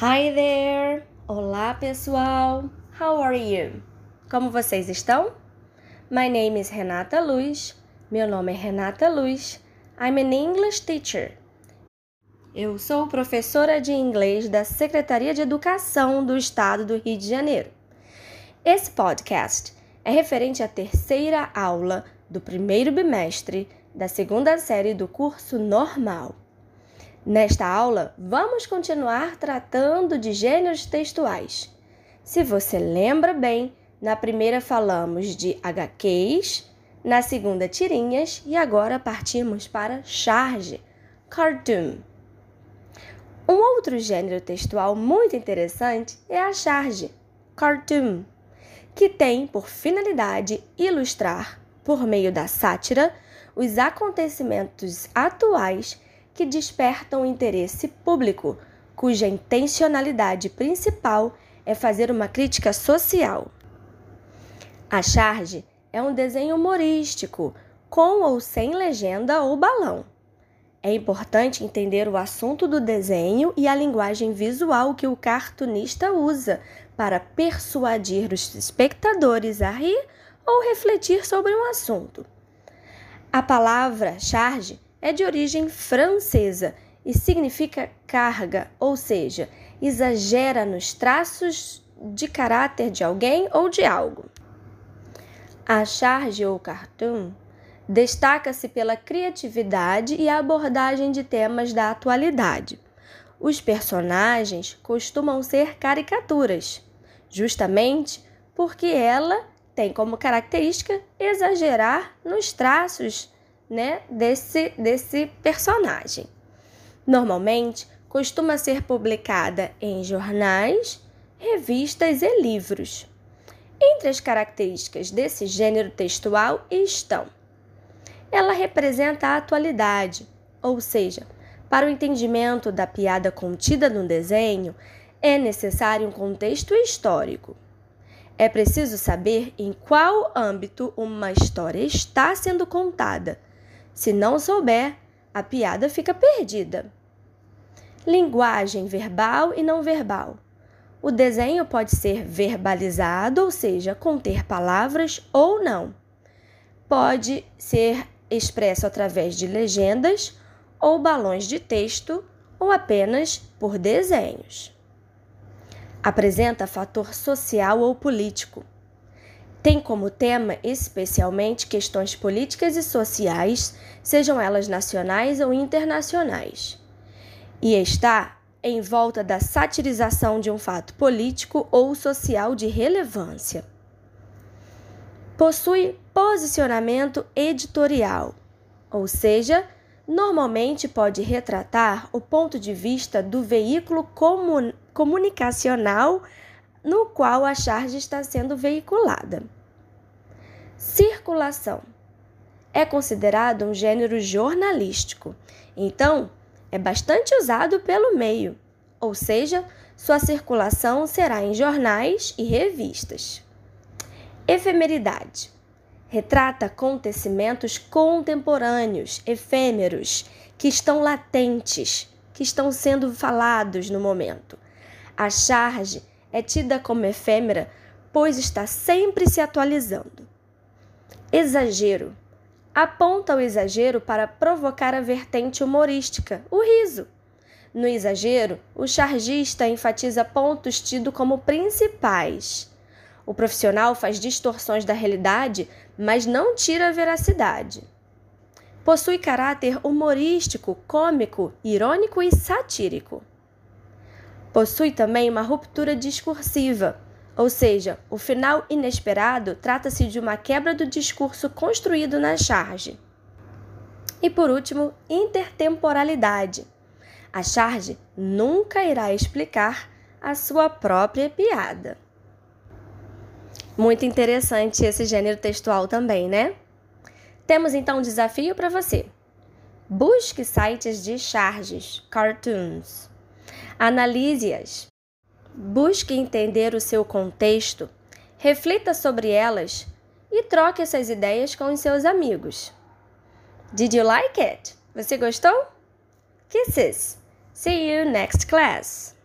Hi there! Olá pessoal! How are you? Como vocês estão? My name is Renata Luz. Meu nome é Renata Luz. I'm an English teacher. Eu sou professora de inglês da Secretaria de Educação do Estado do Rio de Janeiro. Esse podcast é referente à terceira aula do primeiro bimestre da segunda série do curso normal. Nesta aula, vamos continuar tratando de gêneros textuais. Se você lembra bem, na primeira falamos de HQs, na segunda tirinhas e agora partimos para charge, cartoon. Um outro gênero textual muito interessante é a charge, cartoon, que tem por finalidade ilustrar, por meio da sátira, os acontecimentos atuais que despertam interesse público, cuja intencionalidade principal é fazer uma crítica social. A charge é um desenho humorístico, com ou sem legenda ou balão. É importante entender o assunto do desenho e a linguagem visual que o cartunista usa para persuadir os espectadores a rir ou refletir sobre um assunto. A palavra charge é de origem francesa e significa carga, ou seja, exagera nos traços de caráter de alguém ou de algo. A charge ou cartoon destaca-se pela criatividade e abordagem de temas da atualidade. Os personagens costumam ser caricaturas, justamente porque ela tem como característica exagerar nos traços né, desse, desse personagem. Normalmente, costuma ser publicada em jornais, revistas e livros. Entre as características desse gênero textual estão: ela representa a atualidade, ou seja, para o entendimento da piada contida no desenho, é necessário um contexto histórico. É preciso saber em qual âmbito uma história está sendo contada se não souber, a piada fica perdida. Linguagem verbal e não verbal. O desenho pode ser verbalizado, ou seja, conter palavras ou não. Pode ser expresso através de legendas ou balões de texto ou apenas por desenhos. Apresenta fator social ou político tem como tema especialmente questões políticas e sociais, sejam elas nacionais ou internacionais, e está em volta da satirização de um fato político ou social de relevância. Possui posicionamento editorial, ou seja, normalmente pode retratar o ponto de vista do veículo comun comunicacional no qual a charge está sendo veiculada. Circulação é considerado um gênero jornalístico, então é bastante usado pelo meio, ou seja, sua circulação será em jornais e revistas. Efemeridade retrata acontecimentos contemporâneos, efêmeros, que estão latentes, que estão sendo falados no momento. A charge é tida como efêmera, pois está sempre se atualizando. Exagero aponta o exagero para provocar a vertente humorística, o riso. No exagero, o chargista enfatiza pontos tidos como principais. O profissional faz distorções da realidade, mas não tira a veracidade. Possui caráter humorístico, cômico, irônico e satírico. Possui também uma ruptura discursiva, ou seja, o final inesperado trata-se de uma quebra do discurso construído na charge. E por último, intertemporalidade. A charge nunca irá explicar a sua própria piada. Muito interessante esse gênero textual também, né? Temos então um desafio para você. Busque sites de charges, cartoons. Analise-as. Busque entender o seu contexto, reflita sobre elas e troque essas ideias com os seus amigos. Did you like it? Você gostou? Kisses! See you next class!